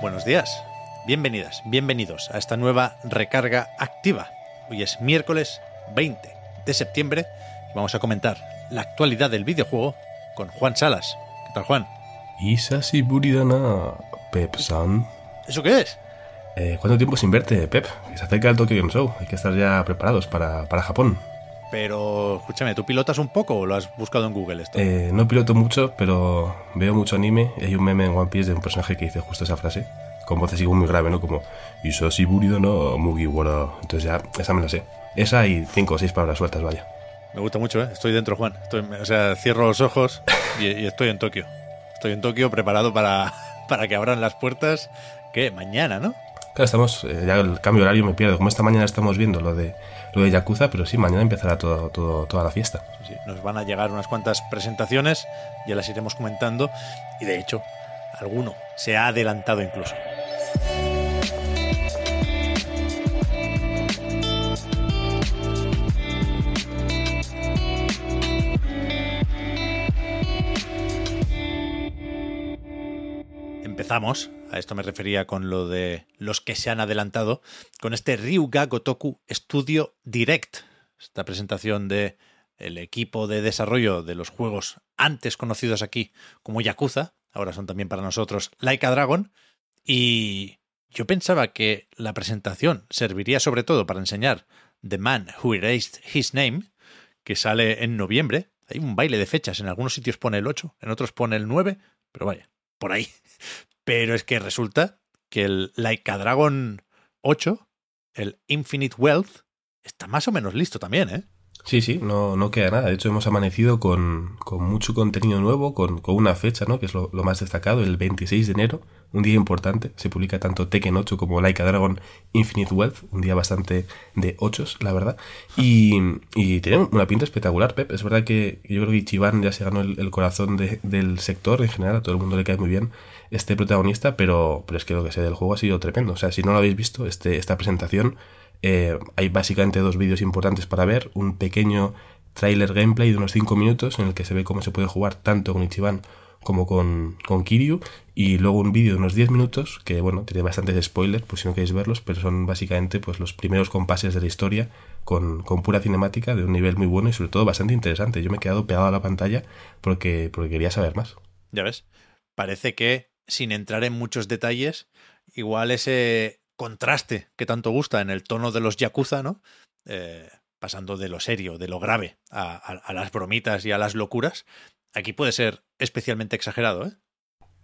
Buenos días, bienvenidas, bienvenidos a esta nueva recarga activa. Hoy es miércoles 20 de septiembre y vamos a comentar la actualidad del videojuego con Juan Salas. ¿Qué tal, Juan? Isasi Buridana, Pep-san. ¿Eso qué es? Eh, ¿Cuánto tiempo se invierte, Pep? Se acerca el Tokyo Game Show. Hay que estar ya preparados para, para Japón. Pero, escúchame, ¿tú pilotas un poco o lo has buscado en Google esto? Eh, no piloto mucho, pero veo mucho anime y hay un meme en One Piece de un personaje que dice justo esa frase, con voz así muy grave, ¿no? Como Isasi Buridana Mugiwara. Entonces ya, esa me la sé. Esa y cinco o seis palabras sueltas, vaya. Me gusta mucho, ¿eh? Estoy dentro, Juan. Estoy, o sea, cierro los ojos y, y estoy en Tokio. Estoy en Tokio preparado para, para que abran las puertas, que mañana, ¿no? Claro, estamos, eh, ya el cambio de horario me pierdo. Como esta mañana estamos viendo lo de lo de Yakuza, pero sí, mañana empezará todo, todo, toda la fiesta. Nos van a llegar unas cuantas presentaciones, ya las iremos comentando, y de hecho, alguno se ha adelantado incluso. Empezamos, a esto me refería con lo de los que se han adelantado, con este Ryuga Gotoku Studio Direct, esta presentación de el equipo de desarrollo de los juegos antes conocidos aquí como Yakuza, ahora son también para nosotros Laika Dragon, y yo pensaba que la presentación serviría sobre todo para enseñar The Man Who Erased His Name, que sale en noviembre. Hay un baile de fechas, en algunos sitios pone el 8, en otros pone el 9, pero vaya, por ahí. Pero es que resulta que el Laika Dragon 8, el Infinite Wealth, está más o menos listo también, ¿eh? Sí, sí, no, no queda nada. De hecho, hemos amanecido con, con mucho contenido nuevo, con, con, una fecha, ¿no? Que es lo, más destacado, el 26 de enero, un día importante. Se publica tanto Tekken 8 como Laika Dragon Infinite Wealth, un día bastante de 8, la verdad. Y, y tiene una pinta espectacular, Pep. Es verdad que yo creo que Ichiban ya se ganó el, corazón de, del sector en general, a todo el mundo le cae muy bien este protagonista, pero, pero es que lo que sé del juego ha sido tremendo. O sea, si no lo habéis visto, este, esta presentación eh, hay básicamente dos vídeos importantes para ver. Un pequeño trailer gameplay de unos 5 minutos en el que se ve cómo se puede jugar tanto con Ichiban como con, con Kiryu. Y luego un vídeo de unos 10 minutos que, bueno, tiene bastantes spoilers, pues si no queréis verlos, pero son básicamente pues los primeros compases de la historia con, con pura cinemática de un nivel muy bueno y sobre todo bastante interesante. Yo me he quedado pegado a la pantalla porque, porque quería saber más. Ya ves, parece que sin entrar en muchos detalles, igual ese contraste que tanto gusta en el tono de los Yakuza, ¿no? Eh, pasando de lo serio, de lo grave, a, a, las bromitas y a las locuras, aquí puede ser especialmente exagerado, ¿eh?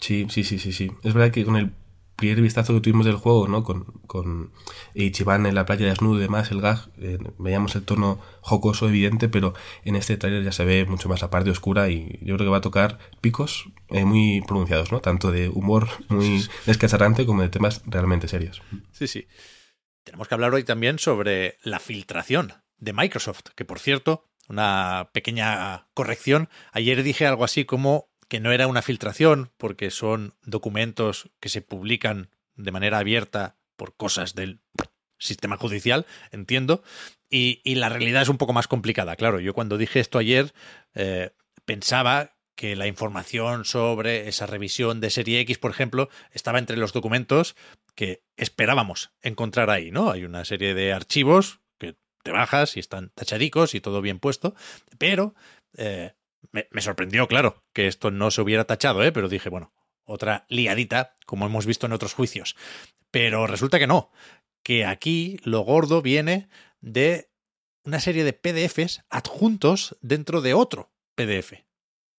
Sí, sí, sí, sí, sí. Es verdad que con el primer vistazo que tuvimos del juego, ¿no? Con, con Ichiban en la playa desnudo y demás, el gag, eh, veíamos el tono jocoso evidente, pero en este trailer ya se ve mucho más la parte oscura y yo creo que va a tocar picos eh, muy pronunciados, ¿no? Tanto de humor muy descacharrante como de temas realmente serios. Sí, sí. Tenemos que hablar hoy también sobre la filtración de Microsoft, que por cierto, una pequeña corrección, ayer dije algo así como que no era una filtración, porque son documentos que se publican de manera abierta por cosas del sistema judicial, entiendo, y, y la realidad es un poco más complicada. Claro, yo cuando dije esto ayer eh, pensaba que la información sobre esa revisión de serie X, por ejemplo, estaba entre los documentos que esperábamos encontrar ahí, ¿no? Hay una serie de archivos que te bajas y están tachadicos y todo bien puesto, pero eh, me, sorprendió, claro, que esto no se hubiera tachado, ¿eh? pero dije, bueno, otra liadita, como hemos visto en otros juicios. Pero resulta que no, que aquí lo gordo viene de una serie de PDFs adjuntos dentro de otro PDF.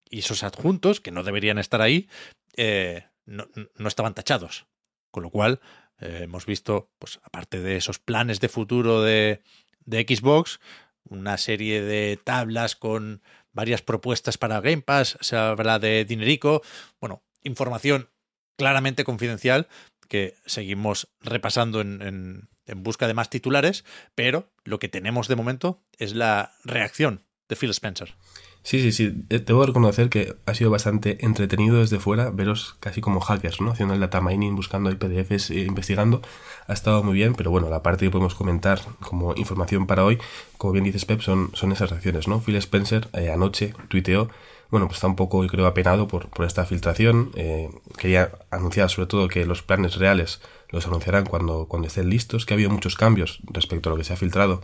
Y esos adjuntos, que no deberían estar ahí, eh, no, no, estaban tachados. Con lo cual, eh, hemos visto, pues aparte de esos planes de futuro de, de Xbox, una serie de tablas con varias propuestas para Game Pass, se habla de Dinerico, bueno, información claramente confidencial que seguimos repasando en, en, en busca de más titulares, pero lo que tenemos de momento es la reacción de Phil Spencer. Sí, sí, sí. Debo reconocer que ha sido bastante entretenido desde fuera veros casi como hackers, ¿no? Haciendo el data mining, buscando PDFs, e investigando. Ha estado muy bien, pero bueno, la parte que podemos comentar como información para hoy, como bien dices Pep, son, son esas reacciones, ¿no? Phil Spencer eh, anoche tuiteó, bueno, pues está un poco, creo, apenado por, por esta filtración. Eh, quería anunciar sobre todo que los planes reales los anunciarán cuando, cuando estén listos, que ha habido muchos cambios respecto a lo que se ha filtrado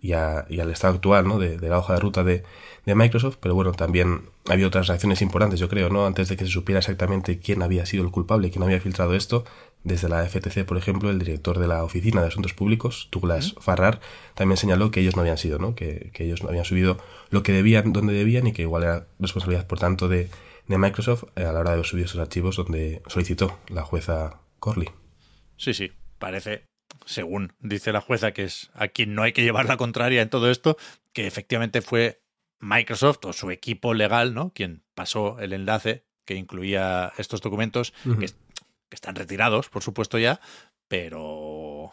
y, a, y al estado actual, ¿no? De, de la hoja de ruta de de Microsoft, pero bueno, también había otras reacciones importantes, yo creo, ¿no? Antes de que se supiera exactamente quién había sido el culpable, quién había filtrado esto, desde la FTC, por ejemplo, el director de la Oficina de Asuntos Públicos, Douglas Farrar, también señaló que ellos no habían sido, ¿no? Que, que, ellos no habían subido lo que debían, donde debían y que igual era responsabilidad, por tanto, de, de Microsoft a la hora de subir esos archivos donde solicitó la jueza Corley. Sí, sí, parece según dice la jueza, que es a quien no hay que llevar la contraria en todo esto, que efectivamente fue Microsoft o su equipo legal, ¿no? Quien pasó el enlace que incluía estos documentos, uh -huh. que, que, están retirados, por supuesto, ya, pero.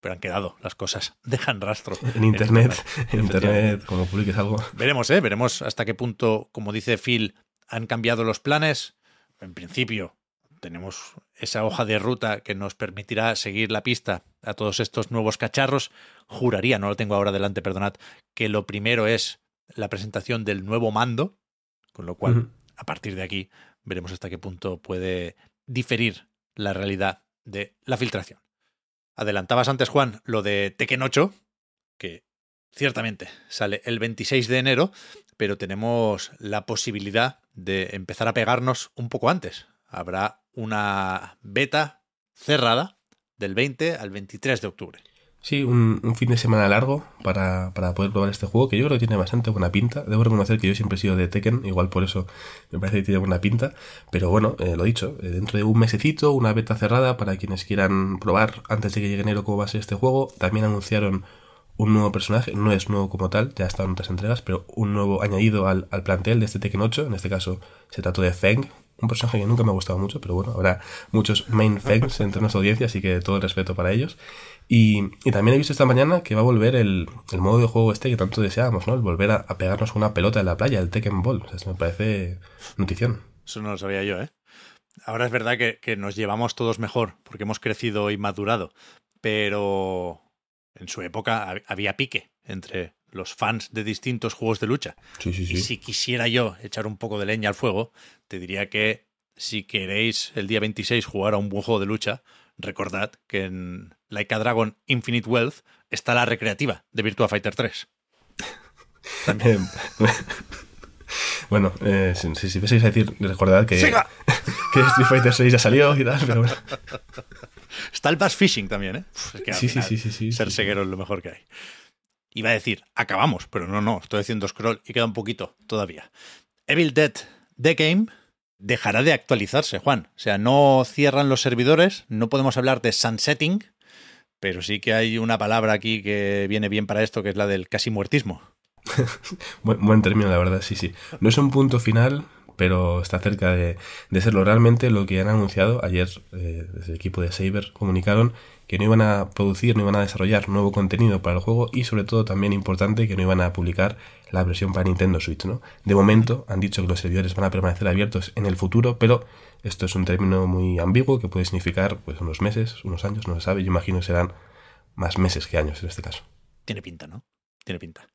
Pero han quedado, las cosas dejan rastro. En Internet, en Internet, como publiques algo. Veremos, ¿eh? Veremos hasta qué punto, como dice Phil, han cambiado los planes. En principio, tenemos esa hoja de ruta que nos permitirá seguir la pista a todos estos nuevos cacharros. Juraría, no lo tengo ahora delante, perdonad, que lo primero es la presentación del nuevo mando, con lo cual uh -huh. a partir de aquí veremos hasta qué punto puede diferir la realidad de la filtración. Adelantabas antes, Juan, lo de Tekken 8, que ciertamente sale el 26 de enero, pero tenemos la posibilidad de empezar a pegarnos un poco antes. Habrá una beta cerrada del 20 al 23 de octubre. Sí, un, fin de semana largo para, para, poder probar este juego, que yo creo que tiene bastante buena pinta. Debo reconocer que yo siempre he sido de Tekken, igual por eso me parece que tiene buena pinta. Pero bueno, eh, lo dicho, eh, dentro de un mesecito, una beta cerrada para quienes quieran probar antes de que llegue enero cómo va a ser este juego. También anunciaron un nuevo personaje, no es nuevo como tal, ya está en otras entregas, pero un nuevo añadido al, al plantel de este Tekken 8. En este caso se trató de Feng, un personaje que nunca me ha gustado mucho, pero bueno, habrá muchos main Fangs entre nuestra audiencia, así que todo el respeto para ellos. Y, y, también he visto esta mañana que va a volver el, el, modo de juego este que tanto deseábamos, ¿no? El volver a, pegarnos con una pelota en la playa, el Tekken Ball. O sea, me parece notición. Eso no lo sabía yo, ¿eh? Ahora es verdad que, que nos llevamos todos mejor, porque hemos crecido y madurado, pero en su época había pique entre los fans de distintos juegos de lucha. Sí, sí, sí. Y si quisiera yo echar un poco de leña al fuego, te diría que si queréis el día 26 jugar a un buen juego de lucha, recordad que en Laika Dragon Infinite Wealth está la recreativa de Virtua Fighter 3. También. bueno, eh, si, si, si vais a decir, recordad que, que Street Fighter 6 ya salió y tal, pero bueno. Está el Bass Fishing también, ¿eh? Es que sí, sí, sí, sí, sí, Ser sí, seguero es lo mejor que hay. Iba a decir, acabamos, pero no, no, estoy haciendo scroll y queda un poquito todavía. Evil Dead The Game dejará de actualizarse, Juan. O sea, no cierran los servidores, no podemos hablar de sunsetting, pero sí que hay una palabra aquí que viene bien para esto, que es la del casi muertismo. buen, buen término, la verdad, sí, sí. No es un punto final, pero está cerca de, serlo. Realmente lo que han anunciado ayer eh, desde el equipo de Saber comunicaron que no iban a producir, no iban a desarrollar nuevo contenido para el juego y sobre todo también importante que no iban a publicar la versión para Nintendo Switch, ¿no? De momento han dicho que los servidores van a permanecer abiertos en el futuro, pero esto es un término muy ambiguo que puede significar pues unos meses, unos años, no se sabe, yo imagino que serán más meses que años en este caso. Tiene pinta, ¿no? Tiene pinta.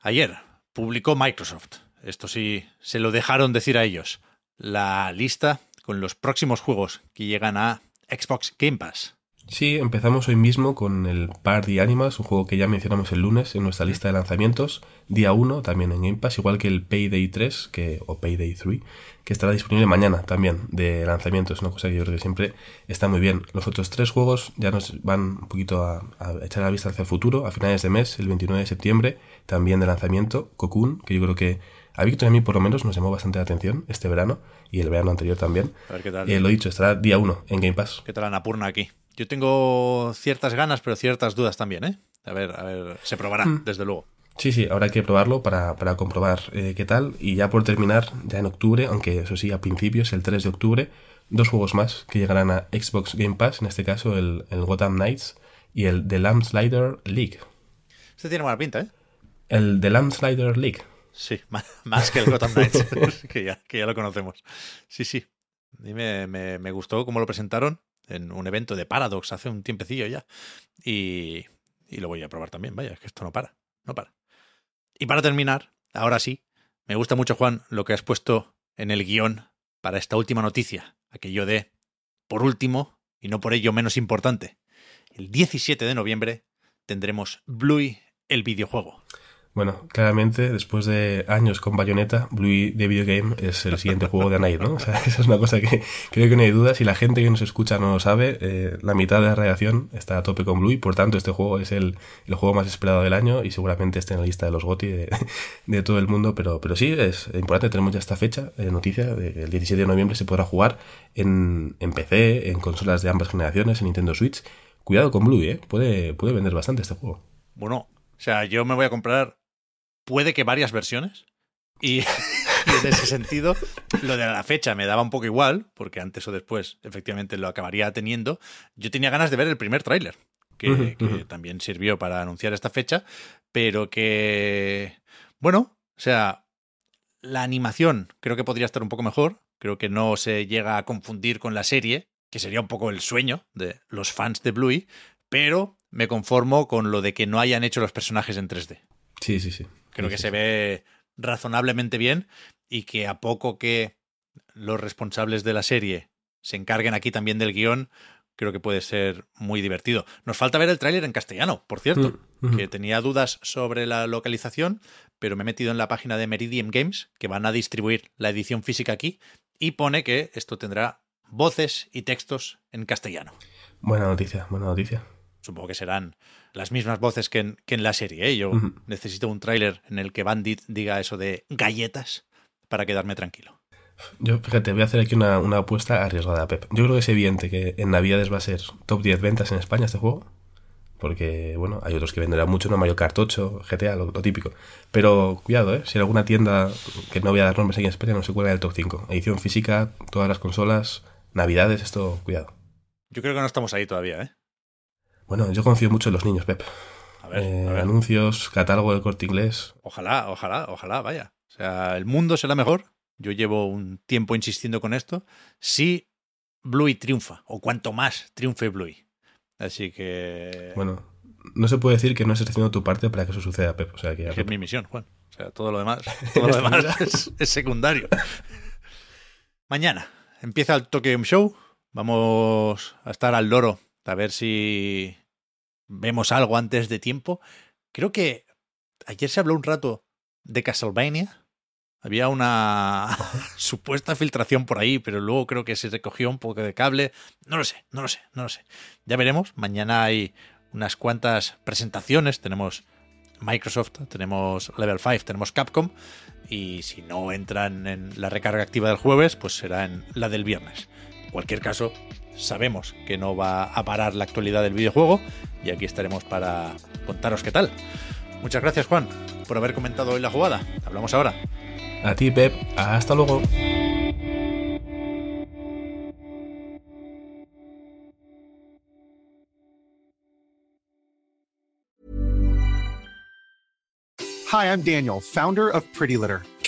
Ayer publicó Microsoft, esto sí se lo dejaron decir a ellos, la lista con los próximos juegos que llegan a Xbox Game Pass. Sí, empezamos hoy mismo con el Party Animals, un juego que ya mencionamos el lunes en nuestra lista de lanzamientos, día 1 también en Game Pass, igual que el Payday 3 que, o Payday 3, que estará disponible mañana también de lanzamiento, una cosa que yo creo que siempre está muy bien. Los otros tres juegos ya nos van un poquito a, a echar la vista hacia el futuro, a finales de mes, el 29 de septiembre, también de lanzamiento, Cocoon, que yo creo que a Víctor y a mí por lo menos nos llamó bastante la atención este verano y el verano anterior también. A ver qué tal. Eh, lo dicho, estará día 1 en Game Pass. ¿Qué tal Anapurna aquí? Yo tengo ciertas ganas, pero ciertas dudas también, ¿eh? A ver, a ver, se probará, mm. desde luego. Sí, sí, ahora hay que probarlo para, para comprobar eh, qué tal. Y ya por terminar, ya en octubre, aunque eso sí, a principios, el 3 de octubre, dos juegos más que llegarán a Xbox Game Pass, en este caso el, el Gotham Knights y el The Slider League. Este tiene buena pinta, ¿eh? El The Slider League. Sí, más que el Gotham Knights, que, ya, que ya lo conocemos. Sí, sí. A mí me, me, me gustó cómo lo presentaron en un evento de Paradox hace un tiempecillo ya. Y, y lo voy a probar también, vaya, es que esto no para, no para. Y para terminar, ahora sí, me gusta mucho, Juan, lo que has puesto en el guion para esta última noticia, aquello de, por último, y no por ello menos importante, el 17 de noviembre tendremos Bluey el videojuego. Bueno, claramente, después de años con Bayonetta, Blue de Video Game es el siguiente juego de Night, ¿no? O sea, esa es una cosa que creo que no hay duda. Si la gente que nos escucha no lo sabe, eh, la mitad de la redacción está a tope con Blue y por tanto este juego es el, el, juego más esperado del año y seguramente esté en la lista de los GOTI de, todo el mundo. Pero, pero sí, es importante, tenemos ya esta fecha, de noticia, de, el 17 de noviembre se podrá jugar en, en PC, en consolas de ambas generaciones, en Nintendo Switch. Cuidado con Blue, ¿eh? Puede, puede vender bastante este juego. Bueno, o sea, yo me voy a comprar puede que varias versiones. Y, en ese sentido, lo de la fecha me daba un poco igual, porque antes o después efectivamente lo acabaría teniendo. Yo tenía ganas de ver el primer tráiler, que, que también sirvió para anunciar esta fecha, pero que, bueno, o sea, la animación creo que podría estar un poco mejor, creo que no se llega a confundir con la serie, que sería un poco el sueño de los fans de Bluey, pero me conformo con lo de que no hayan hecho los personajes en 3D. Sí, sí, sí. Creo sí, que sí, se ve razonablemente bien y que a poco que los responsables de la serie se encarguen aquí también del guion, creo que puede ser muy divertido. Nos falta ver el tráiler en castellano, por cierto, Mm, que tenía dudas sobre la localización, pero me he metido en la página de Meridian Games, que van a distribuir la edición física aquí, y pone que esto tendrá voces y textos en castellano. Buena noticia, buena noticia. Supongo que serán las mismas voces que en, que en la serie. ¿eh? Yo necesito un tráiler en el que Bandit diga eso de galletas para quedarme tranquilo. Yo, fíjate, voy a hacer aquí una, una apuesta arriesgada, Pep. Yo creo que es evidente que en Navidades va a ser top 10 ventas en España este juego. Porque, bueno, hay otros que venderán mucho, ¿no? Mario Kart 8, GTA, lo, lo típico. Pero cuidado, ¿eh? Si en alguna tienda, que no voy a dar nombres aquí en España, no se cuelga del top 5. Edición física, todas las consolas, Navidades, esto, cuidado. Yo creo que no estamos ahí todavía, ¿eh? Bueno, yo confío mucho en los niños, Pep. A ver, Eh, a ver. Anuncios, catálogo del corte inglés. Ojalá, ojalá, ojalá, vaya. O sea, el mundo será mejor. Yo llevo un tiempo insistiendo con esto. Si Bluey triunfa, o cuanto más triunfe Bluey. Así que. Bueno, no se puede decir que no estés haciendo tu parte para que eso suceda, Pep. O sea, que... es que es mi misión, Juan. O sea, todo lo demás, todo lo demás es, es secundario. Mañana empieza el Tokyo Game Show. Vamos a estar al loro a ver si vemos algo antes de tiempo. Creo que ayer se habló un rato de Castlevania. Había una supuesta filtración por ahí, pero luego creo que se recogió un poco de cable. No lo sé, no lo sé, no lo sé. Ya veremos. Mañana hay unas cuantas presentaciones. Tenemos Microsoft, tenemos Level 5, tenemos Capcom. Y si no entran en la recarga activa del jueves, pues será en la del viernes. En cualquier caso, sabemos que no va a parar la actualidad del videojuego y aquí estaremos para contaros qué tal. Muchas gracias, Juan, por haber comentado hoy la jugada. Hablamos ahora. A ti, Pep. Hasta luego. Hi, I'm Daniel, founder of Pretty Litter.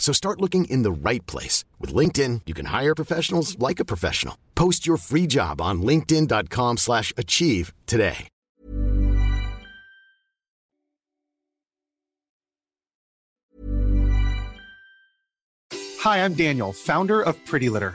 So start looking in the right place. With LinkedIn, you can hire professionals like a professional. Post your free job on linkedin.com slash achieve today. Hi, I'm Daniel, founder of Pretty Litter.